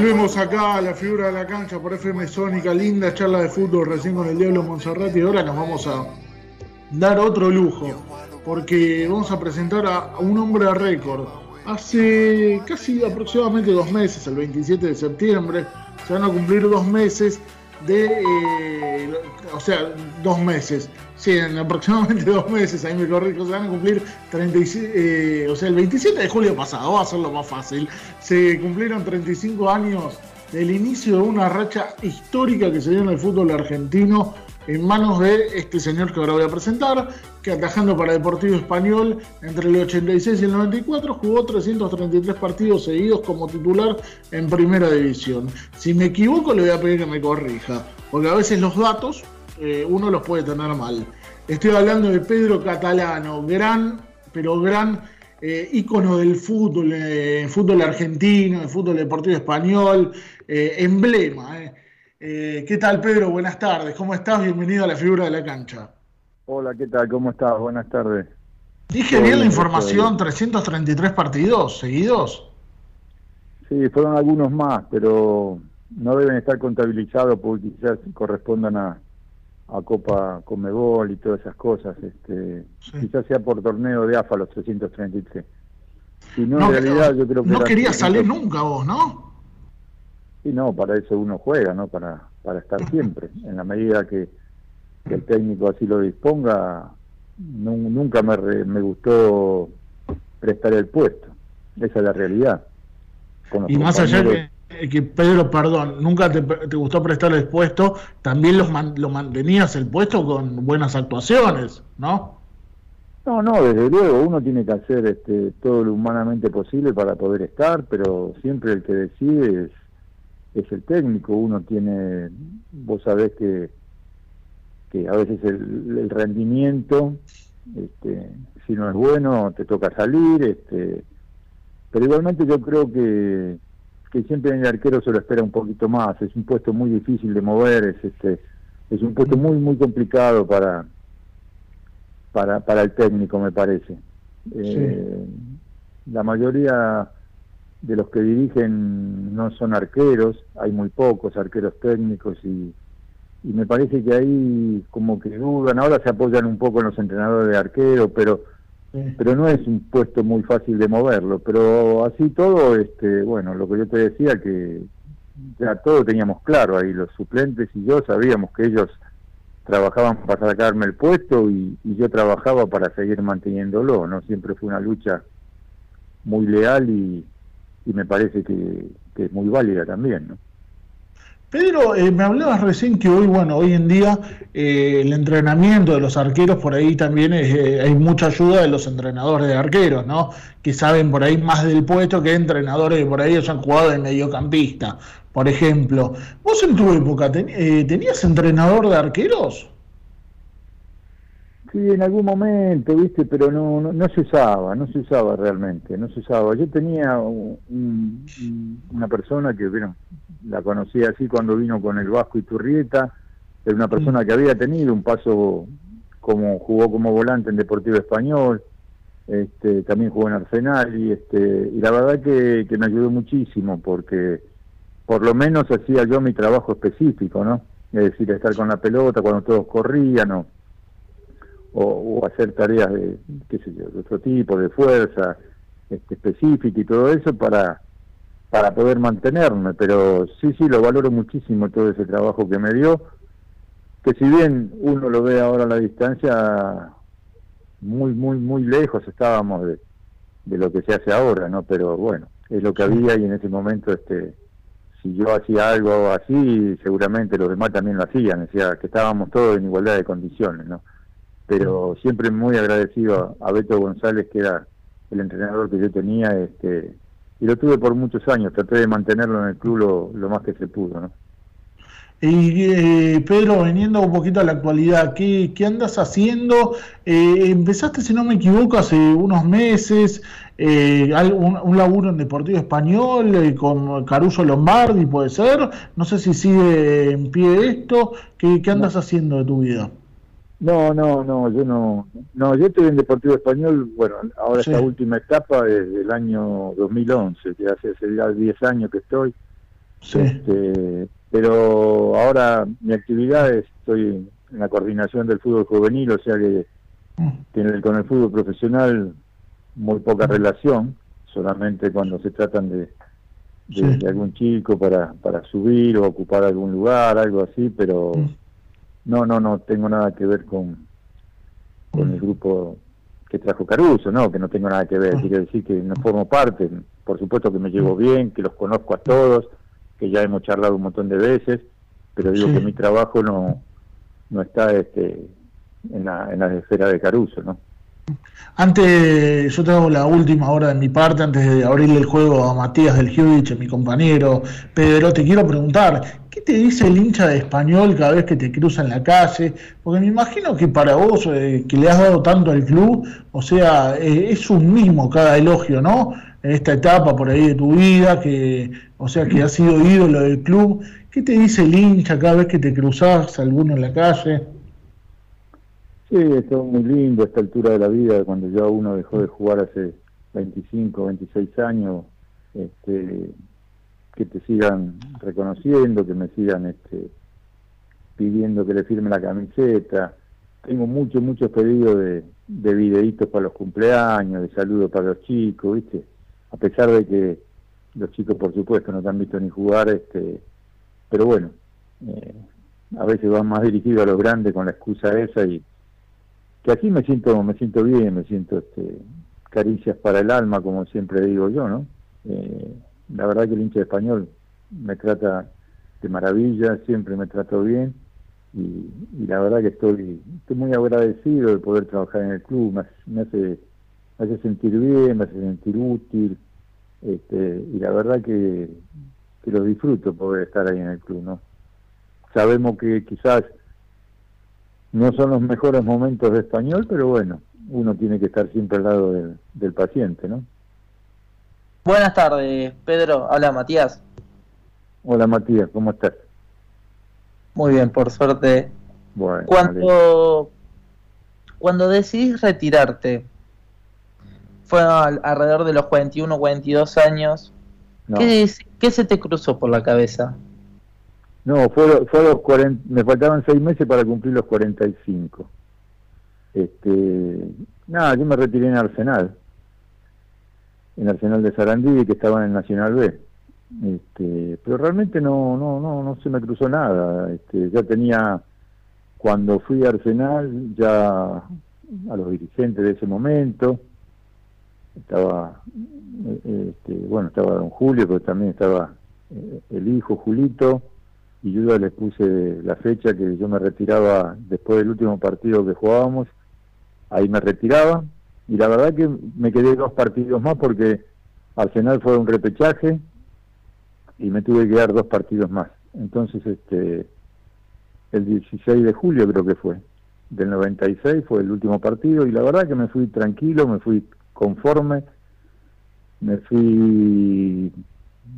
Volvemos acá a la figura de la cancha por FM Sónica, linda charla de fútbol recién con el Diablo Monserrat y ahora nos vamos a dar otro lujo, porque vamos a presentar a un hombre de récord. Hace casi aproximadamente dos meses, el 27 de septiembre, se van a cumplir dos meses de, eh, o sea, dos meses, sí, en aproximadamente dos meses, ahí me corrijo, se van a cumplir 36, eh, o sea, el 27 de julio pasado, va a ser lo más fácil, se cumplieron 35 años del inicio de una racha histórica que se dio en el fútbol argentino en manos de este señor que ahora voy a presentar, que atajando para Deportivo Español entre el 86 y el 94 jugó 333 partidos seguidos como titular en Primera División. Si me equivoco le voy a pedir que me corrija, porque a veces los datos eh, uno los puede tener mal. Estoy hablando de Pedro Catalano, gran, pero gran eh, ícono del fútbol, eh, fútbol argentino, el fútbol deportivo español, eh, emblema. Eh, ¿Qué tal, Pedro? Buenas tardes. ¿Cómo estás? Bienvenido a la figura de la cancha. Hola, ¿qué tal? ¿Cómo estás? Buenas tardes. Dije bien la información, 333 partidos seguidos. Sí, fueron algunos más, pero no deben estar contabilizados porque quizás correspondan a, a Copa Comebol y todas esas cosas. Este, Quizás sea por torneo de AFA los 333. Si no, en realidad yo creo que... No querías 300. salir nunca vos, ¿no? Sí, no, para eso uno juega, ¿no? Para, para estar siempre. En la medida que, que el técnico así lo disponga, nu- nunca me, re- me gustó prestar el puesto. Esa es la realidad. Con los Y más allá que, que, Pedro, perdón, nunca te, te gustó prestar el puesto, también los man- lo mantenías el puesto con buenas actuaciones, ¿no? No, no, desde luego, uno tiene que hacer este, todo lo humanamente posible para poder estar, pero siempre el que decide es, es el técnico. Uno tiene, vos sabés que, que a veces el, el rendimiento, este, si no es bueno, te toca salir, este, pero igualmente yo creo que, que siempre en el arquero se lo espera un poquito más. Es un puesto muy difícil de mover, es, este, es un puesto muy, muy complicado para para, para el técnico, me parece. Eh, La mayoría de los que dirigen no son arqueros, hay muy pocos arqueros técnicos y, y me parece que ahí como que dudan, ahora se apoyan un poco en los entrenadores de arquero, pero pero no es un puesto muy fácil de moverlo, pero así todo, este, bueno, lo que yo te decía que ya todo teníamos claro ahí, los suplentes y yo sabíamos que ellos trabajaban para sacarme el puesto y, y yo trabajaba para seguir manteniéndolo, ¿no? Siempre fue una lucha muy leal y, y me parece que, es muy válida también, ¿no? Pedro, eh, me hablabas recién que hoy, bueno, hoy en día eh, el entrenamiento de los arqueros por ahí también es, eh, hay mucha ayuda de los entrenadores de arqueros, ¿no? Que saben por ahí más del puesto que entrenadores que por ahí hayan jugado de mediocampista, por ejemplo. ¿Vos en tu época ten- tenías entrenador de arqueros? Sí, en algún momento, viste, pero no, no, no se usaba, no se usaba realmente, no se usaba. Yo tenía un- un- una persona que, bueno, la conocí así cuando vino con el Vasco y Turrieta, era una persona que había tenido un paso como jugó como volante en Deportivo Español, este, también jugó en Arsenal y este, y la verdad que, que me ayudó muchísimo porque por lo menos hacía yo mi trabajo específico, ¿no? Es decir, estar con la pelota cuando todos corrían o o, o hacer tareas de, qué sé yo, de otro tipo, de fuerza este, específica y todo eso para, para poder mantenerme, pero sí, sí, lo valoro muchísimo todo ese trabajo que me dio, que si bien uno lo ve ahora a la distancia, muy, muy, muy lejos estábamos de, de lo que se hace ahora, ¿no? Pero bueno, es lo que había y en ese momento, este, si yo hacía algo así, seguramente los demás también lo hacían, o sea, que estábamos todos en igualdad de condiciones, ¿no? Pero siempre muy agradecido a, Beto González, que era el entrenador que yo tenía, este, y lo tuve por muchos años, traté de mantenerlo en el club lo, lo más que se pudo, ¿no? Y eh, Pedro, veniendo un poquito a la actualidad, ¿qué, qué andas haciendo? Eh, empezaste, si no me equivoco, hace unos meses eh, un, un, laburo en Deportivo Español eh, con Caruso Lombardi, puede ser. No sé si sigue en pie esto. ¿Qué, qué andas haciendo de tu vida? No, no, no, yo no. No, yo estoy en Deportivo Español, bueno, ahora esta última etapa desde el año 2011, que hace, hace ya 10 años que estoy. Sí. Este, pero ahora mi actividad es, estoy en la coordinación del fútbol juvenil, o sea que, mm. con el fútbol profesional muy poca relación, solamente cuando se tratan de, de, algún chico para, para subir o ocupar algún lugar, algo así, pero mm. No, no, no tengo nada que ver con, con mm. el grupo que trajo Caruso, no, que no tengo nada que ver, quiere decir que no formo parte, por supuesto que me llevo bien, que los conozco a todos, que ya hemos charlado un montón de veces, pero digo que mi trabajo no, no está este, en, la, en la esfera de Caruso, ¿no? Antes, yo tengo la última hora de mi parte, antes de abrirle el juego a Matías del Hughes, mi compañero. Pedro, te quiero preguntar, ¿qué te dice el hincha de español cada vez que te cruza en la calle? Porque me imagino que para vos, eh, que le has dado tanto al club, o sea, eh, es un mismo cada elogio, ¿no? En esta etapa por ahí de tu vida, que, o sea, que has sido ídolo del club. ¿Qué te dice el hincha cada vez que te cruzas alguno en la calle? Sí, es muy lindo a esta altura de la vida, cuando ya uno dejó de jugar hace 25, 26 años, este, que te sigan reconociendo, que me sigan este, pidiendo que le firme la camiseta. Tengo muchos, muchos pedidos de, de videitos para los cumpleaños, de saludos para los chicos, ¿viste? A pesar de que los chicos, por supuesto, no te han visto ni jugar, este, pero bueno, eh, a veces van más dirigidos a los grandes con la excusa esa y que aquí me siento me siento bien me siento este, caricias para el alma como siempre digo yo no eh, la verdad que el hincha español me trata de maravilla siempre me trato bien y, la verdad que estoy muy agradecido de poder trabajar en el club me, hace me hace sentir bien me hace sentir útil este, y la verdad que, que lo disfruto poder estar ahí en el club no sabemos que quizás no son los mejores momentos de español, pero bueno, uno tiene que estar siempre al lado del, paciente, ¿no? Buenas tardes, Pedro. Hola, Matías. Hola, Matías, ¿cómo estás? Muy bien, por suerte. Bueno, cuando, cuando decidís retirarte, fue alrededor de los 41, 42 años. ¿Qué, ¿Qué se te cruzó por la cabeza? No, fue, fue los 40, me faltaban seis meses para cumplir los 45. Este, nada, yo me retiré en Arsenal, en Arsenal de Sarandí, que estaba en Nacional B. Este, pero realmente no, no, no, no se me cruzó nada. Este, ya tenía, cuando fui a Arsenal, ya a los dirigentes de ese momento, estaba, este, bueno, estaba don Julio, pero también estaba eh, el hijo Julito, y yo ya les puse la fecha que yo me retiraba después del último partido que jugábamos, ahí me retiraba y la verdad que me quedé dos partidos más porque Arsenal fue un repechaje y me tuve que dar dos partidos más. Entonces, este el 16 de julio creo que fue, del 96 fue el último partido y la verdad que me fui tranquilo, me fui conforme, me fui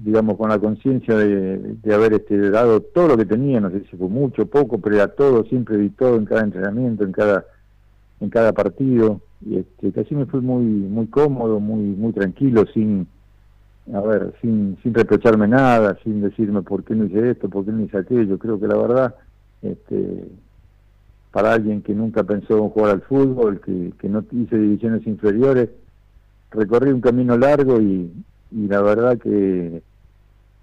digamos, con la conciencia de, haber este, dado todo lo que tenía, no sé si fue mucho, poco, pero era todo, siempre di todo en cada entrenamiento, en cada en cada partido, este, casi me fui muy muy cómodo, muy muy tranquilo, sin a ver, sin, sin reprocharme nada, sin decirme por qué no hice esto, por qué no hice aquello, creo que la verdad, este, para alguien que nunca pensó en jugar al fútbol, que, que no hice divisiones inferiores, recorrí un camino largo y, y la verdad que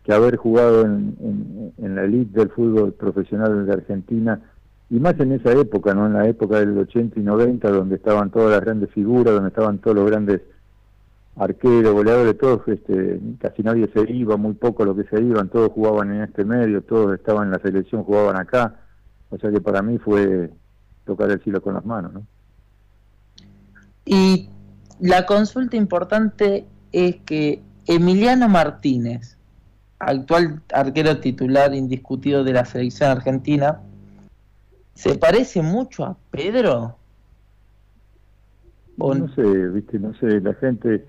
que haber jugado en, en, la elite del fútbol profesional de Argentina, y más en esa época, ¿no? En la época del 80 y 90, donde estaban todas las grandes figuras, donde estaban todos los grandes arqueros, goleadores, todos, este, casi nadie se iba, muy poco lo que se iban, todos jugaban en este medio, todos estaban en la selección, jugaban acá, o sea que para mí fue tocar el cielo con las manos, ¿no? Y la consulta importante es que Emiliano Martínez, actual arquero titular indiscutido de la selección argentina, ¿se parece mucho a Pedro? No sé, viste, no sé, la gente,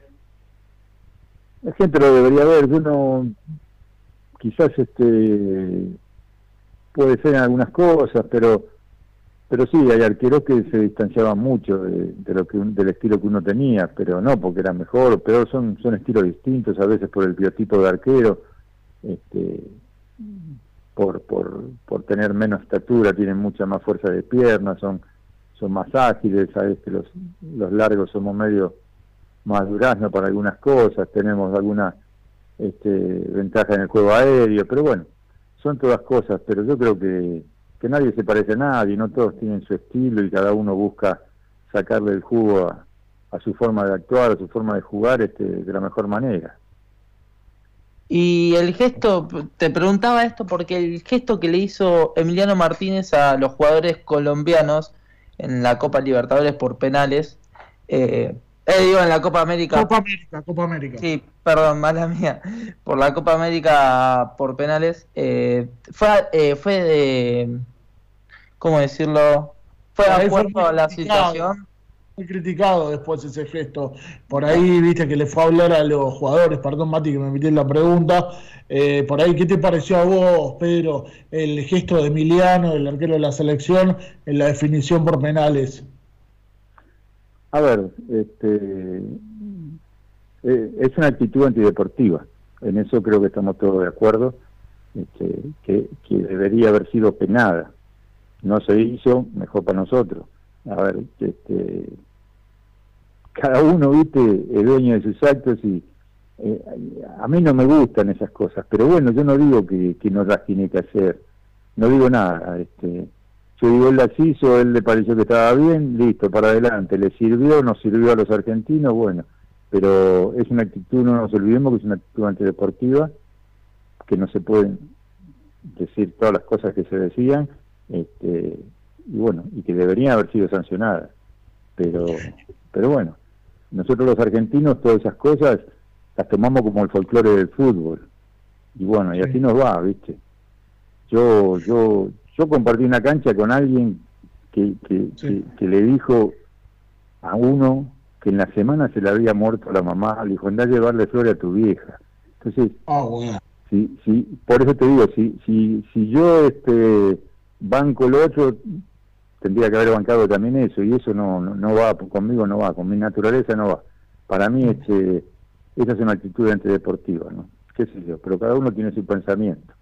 la gente lo debería ver, yo no, quizás este, puede ser en algunas cosas, pero pero sí, hay arqueros que se distanciaban mucho de, lo que del estilo que uno tenía, pero no porque era mejor o peor, son, son estilos distintos, a veces por el biotipo de arquero, este, por, por, por tener menos estatura, tienen mucha más fuerza de piernas, son, son más ágiles, sabes que los, los largos somos medio más duraznos para algunas cosas, tenemos alguna este, ventaja en el juego aéreo, pero bueno, son todas cosas, pero yo creo que que nadie se parece a nadie, no todos tienen su estilo y cada uno busca sacarle el jugo a, su forma de actuar, a su forma de jugar este, de la mejor manera. Y el gesto, te preguntaba esto porque el gesto que le hizo Emiliano Martínez a los jugadores colombianos en la Copa Libertadores por penales, eh, eh digo en la Copa América. Copa América, Copa América. Sí, perdón, mala mía. Por la Copa América por penales, eh, fue, eh, fue de, ¿cómo decirlo? Fue de acuerdo a la situación. Muy criticado después ese gesto. Por ahí, viste, que le fue a hablar a los jugadores, perdón Mati que me metí en la pregunta, eh, por ahí, ¿qué te pareció a vos, Pedro, el gesto de Emiliano, el arquero de la selección, en la definición por penales? A ver, este, eh, es una actitud antideportiva, en eso creo que estamos todos de acuerdo, este, que, que debería haber sido penada no se hizo, mejor para nosotros. A ver, este, cada uno, viste, es dueño de sus actos y eh, a mí no me gustan esas cosas, pero bueno, yo no digo que, no las tiene que hacer, no digo nada, este, yo digo, él las él le pareció que estaba bien, listo, para adelante, le sirvió, no sirvió a los argentinos, bueno, pero es una actitud, no nos olvidemos que es una actitud antideportiva, que no se pueden decir todas las cosas que se decían, este, y bueno, y que deberían haber sido sancionadas. Pero, pero bueno, nosotros los argentinos todas esas cosas las tomamos como el folclore del fútbol. Y bueno, y así nos va, ¿viste? Yo, yo, yo compartí una cancha con alguien que, que, le dijo a uno que en la semana se le había muerto la mamá, le dijo, anda a llevarle flores a tu vieja. Entonces, ah, bueno. si, si, por eso te digo, si, si, si yo este banco el otro, tendría que haber bancado también eso, y eso no, no, va, conmigo no va, con mi naturaleza no va. Para mí este, esa es una actitud antideportiva, ¿no? qué sé yo, pero cada uno tiene su pensamiento.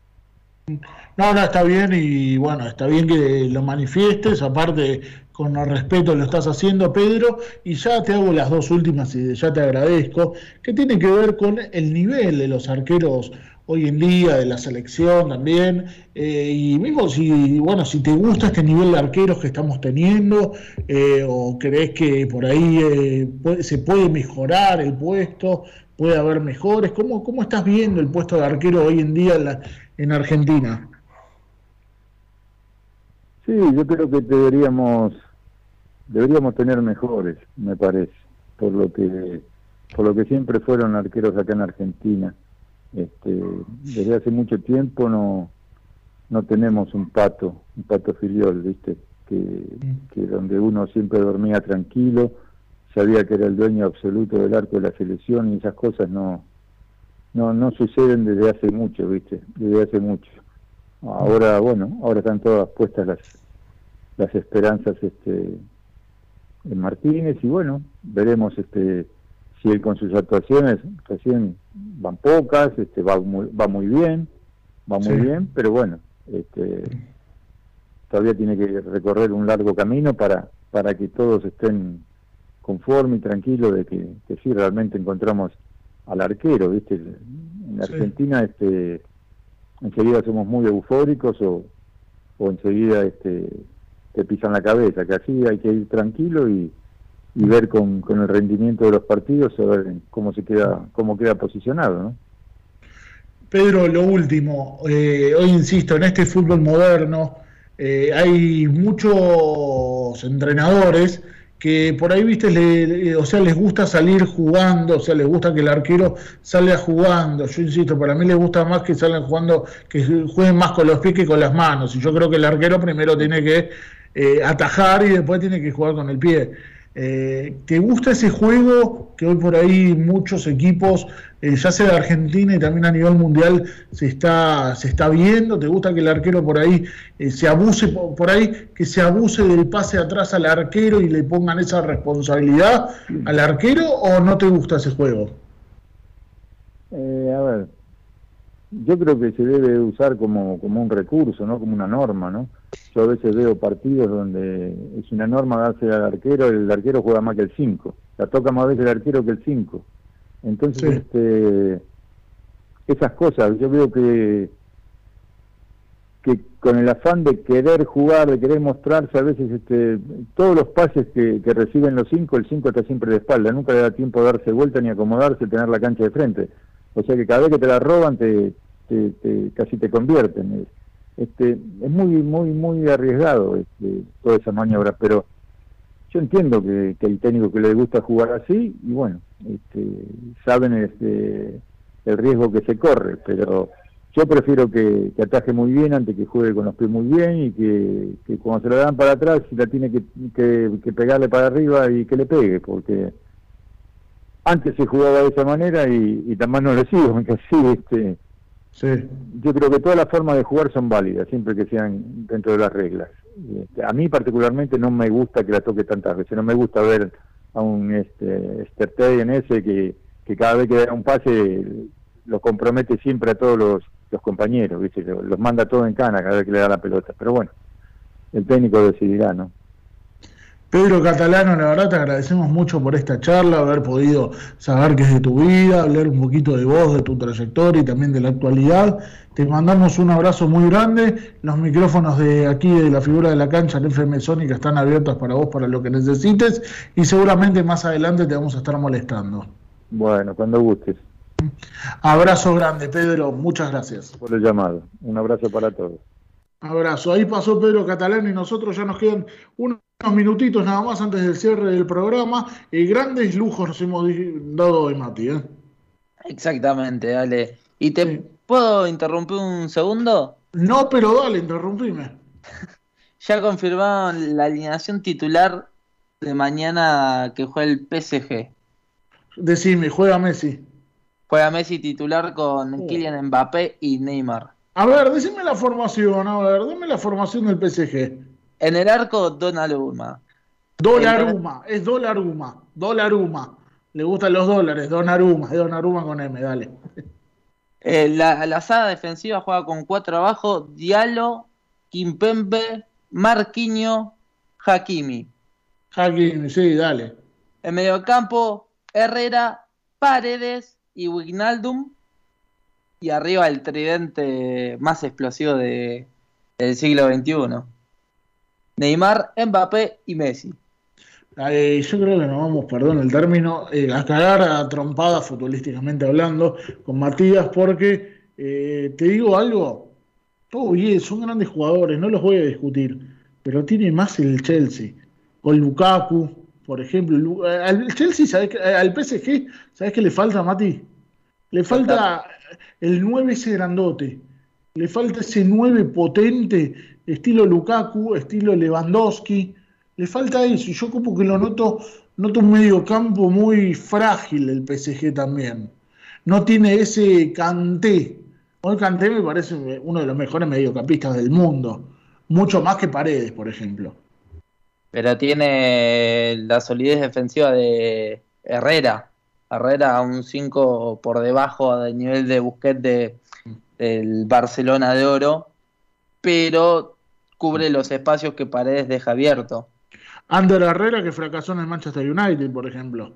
No, no, está bien y bueno, está bien que lo manifiestes, aparte con respeto lo estás haciendo, Pedro, y ya te hago las dos últimas y ya te agradezco, que tiene que ver con el nivel de los arqueros hoy en día, de la selección también, eh, y mismo si, bueno, si te gusta este nivel de arqueros que estamos teniendo, eh, o crees que por ahí eh, se puede mejorar el puesto, puede haber mejores, ¿cómo, cómo estás viendo el puesto de arquero hoy en día en, en Argentina? Sí, yo creo que deberíamos deberíamos tener mejores, me parece, por lo que por lo que siempre fueron arqueros acá en Argentina. Este, desde hace mucho tiempo no, no tenemos un pato, un pato filiol, ¿viste? Que, que donde uno siempre dormía tranquilo, sabía que era el dueño absoluto del arco de la selección y esas cosas no, no, no suceden desde hace mucho, ¿viste? Desde hace mucho. Ahora, bueno, ahora están todas puestas las, las esperanzas este, en Martínez y bueno, veremos este si él con sus actuaciones recién van pocas, este va muy, va muy bien, va muy bien, pero bueno, este todavía tiene que recorrer un largo camino para para que todos estén conformes y tranquilos de que, que sí realmente encontramos al arquero, ¿viste? En En Argentina este, enseguida somos muy eufóricos o, o enseguida este, te pisan la cabeza, que así hay que ir tranquilo y, y ver con, con el rendimiento de los partidos a ver cómo se queda cómo queda posicionado ¿no? Pedro lo último eh, hoy insisto en este fútbol moderno eh, hay muchos entrenadores que por ahí, viste, le, o sea, les gusta salir jugando, o sea, les gusta que el arquero salga jugando. Yo insisto, para mí les gusta más que salgan jugando, que jueguen más con los pies que con las manos. Y yo creo que el arquero primero tiene que eh, atajar y después tiene que jugar con el pie. Eh, ¿Te gusta ese juego que hoy por ahí muchos equipos, eh, ya sea de Argentina y también a nivel mundial, se está, se está viendo? ¿Te gusta que el arquero por ahí eh, se abuse, por ahí, que se abuse del pase atrás al arquero y le pongan esa responsabilidad al arquero o no te gusta ese juego? Eh, a ver, yo creo que se debe usar como, como un recurso, ¿no? Como una norma, ¿no? Yo a veces veo partidos donde es una norma darse al arquero, el arquero juega más que el 5. La toca más veces el arquero que el 5. Entonces, este, esas cosas, yo veo que que con el afán de querer jugar, de querer mostrarse, a veces este, todos los pases que, que reciben los 5, el 5 está siempre de espalda, nunca le da tiempo de darse vuelta ni acomodarse, tener la cancha de frente. O sea que cada vez que te la roban, te, te, te casi te convierten. Este, es muy, muy, muy arriesgado este, todas esas maniobras, pero yo entiendo que, que hay técnicos que les gusta jugar así y bueno, este, saben este, el riesgo que se corre, pero yo prefiero que, que, ataje muy bien antes que juegue con los pies muy bien y que, cuando se lo dan para atrás, si la tiene que, que, que pegarle para arriba y que le pegue, porque antes se jugaba de esa manera y, y también no le sigo, que así, este, sí. yo creo que todas las formas de jugar son válidas, siempre que sean dentro de las reglas. Este, a mí particularmente no me gusta que la toque tantas veces, no me gusta ver a un este, en ese que, que cada vez que da un pase lo compromete siempre a todos los, los compañeros, ¿viste? los manda todo en cana cada vez que le da la pelota, pero bueno, el técnico decidirá, ¿no? Pedro Catalano, la verdad te agradecemos mucho por esta charla, haber podido saber qué es de tu vida, hablar un poquito de vos, de tu trayectoria y también de la actualidad. Te mandamos un abrazo muy grande. Los micrófonos de aquí, de la figura de la cancha, en FM Sónica, están abiertos para vos, para lo que necesites. Y seguramente más adelante te vamos a estar molestando. Bueno, cuando gustes. Abrazo grande, Pedro. Muchas gracias. Por el llamado. Un abrazo para todos. Abrazo. Ahí pasó Pedro Catalán y nosotros ya nos quedan unos minutitos nada más antes del cierre del programa. Y grandes lujos nos hemos dado hoy, Mati. ¿eh? Exactamente, dale. ¿Y te sí. puedo interrumpir un segundo? No, pero dale, interrumpime. ya confirmaron la alineación titular de mañana que juega el PSG. Decime, juega Messi. Juega Messi titular con uh. Kylian Mbappé y Neymar. A ver, decime la formación, a ver, dime la formación del PSG. En el arco, Donnarumma. Donnarumma, es Donnarumma, Donnarumma. Le gustan los dólares, Donnarumma, es Donnarumma con M, dale. Eh, la, la saga defensiva juega con cuatro abajo, Diallo, Kimpembe, Marquinho, Hakimi. Hakimi, sí, dale. En medio campo, Herrera, Paredes y Wijnaldum y arriba el tridente más explosivo de, del siglo XXI. Neymar, Mbappé y Messi. Eh, yo creo que nos vamos, perdón el término, eh, a cagar a trompada futbolísticamente hablando con Matías, porque eh, te digo algo, todo bien, son grandes jugadores, no los voy a discutir, pero tiene más el Chelsea, con Lukaku, por ejemplo. Al Chelsea, ¿sabes, al PSG, ¿sabes qué le falta, Mati? Le falta el 9 ese grandote. Le falta ese 9 potente, estilo Lukaku, estilo Lewandowski. Le falta eso. Y yo como que lo noto, noto un medio campo muy frágil el PSG también. No tiene ese canté. Hoy Canté me parece uno de los mejores mediocampistas del mundo. Mucho más que Paredes, por ejemplo. Pero tiene la solidez defensiva de Herrera. Herrera un 5 por debajo del nivel de Busquets de, del Barcelona de Oro, pero cubre los espacios que Paredes deja abierto. Ander Herrera que fracasó en el Manchester United, por ejemplo.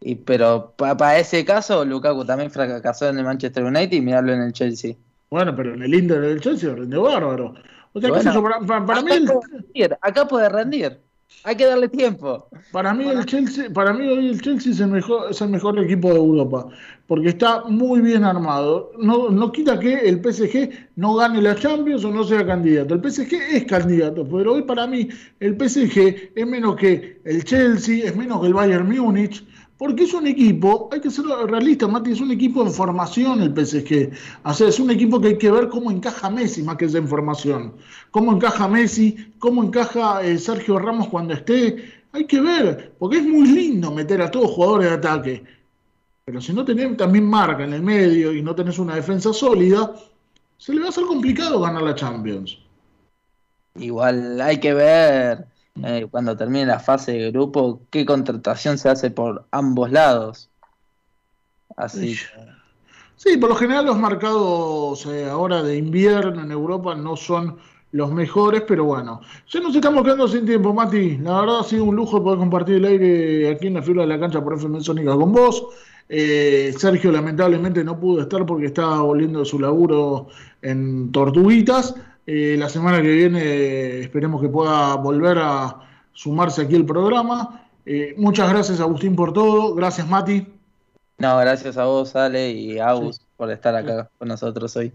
Y, pero para ese caso, Lukaku también fracasó en el Manchester United y mirarlo en el Chelsea. Bueno, pero en el Inter del Chelsea rinde bárbaro. O sea, para, para- mí el, puede rendir, acá puede rendir. Hay que darle tiempo. para mí el Chelsea, para mí hoy el Chelsea es el mejor, es el mejor equipo de Europa, porque está muy bien armado. No, no quita que el PSG no gane la Champions o no sea candidato. El PSG es candidato, pero hoy para mí el PSG es menos que el Chelsea, es menos que el Bayern Múnich. Porque es un equipo, hay que ser realista, Mati, es un equipo en formación el PSG. O sea, es un equipo que hay que ver cómo encaja Messi más que esa en formación. Cómo encaja Messi, cómo encaja eh, Sergio Ramos cuando esté. Hay que ver, porque es muy lindo meter a todos jugadores de ataque. Pero si no tenés también marca en el medio y no tenés una defensa sólida, se le va a hacer complicado ganar la Champions. Igual hay que ver eh, cuando termine la fase de grupo qué contratación se hace por ambos lados. Así Sí, por lo general los mercados eh, ahora de invierno en Europa no son los mejores, pero bueno. Ya nos estamos quedando sin tiempo, Mati. La verdad ha sido un lujo poder compartir el aire aquí en la fibra de la cancha por FM Sónica con vos. Eh, Sergio lamentablemente no pudo estar porque estaba volviendo de su laburo en Tortuguitas. Eh, la semana que viene eh, esperemos que pueda volver a sumarse aquí al programa. Eh, muchas gracias Agustín por todo. Gracias Mati. No, gracias a vos, Ale, y a Agus por estar acá con nosotros hoy.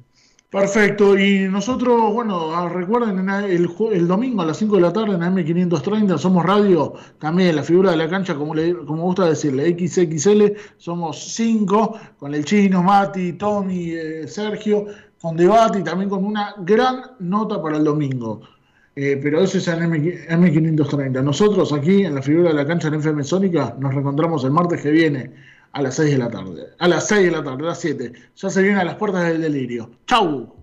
Perfecto, y nosotros, bueno, ah, recuerden, en el, el domingo a las 5 de la tarde en AM530 somos radio, también la figura de la cancha, como, le, como gusta decirle, XXL, somos 5, con el chino, Mati, Tommy, eh, Sergio, con debate y también con una gran nota para el domingo. Eh, pero eso es en M, M530. Nosotros aquí en la figura de la cancha en FM Sónica nos reencontramos el martes que viene a las 6 de la tarde. A las 6 de la tarde, a las 7. Ya se viene a las puertas del delirio. ¡Chau!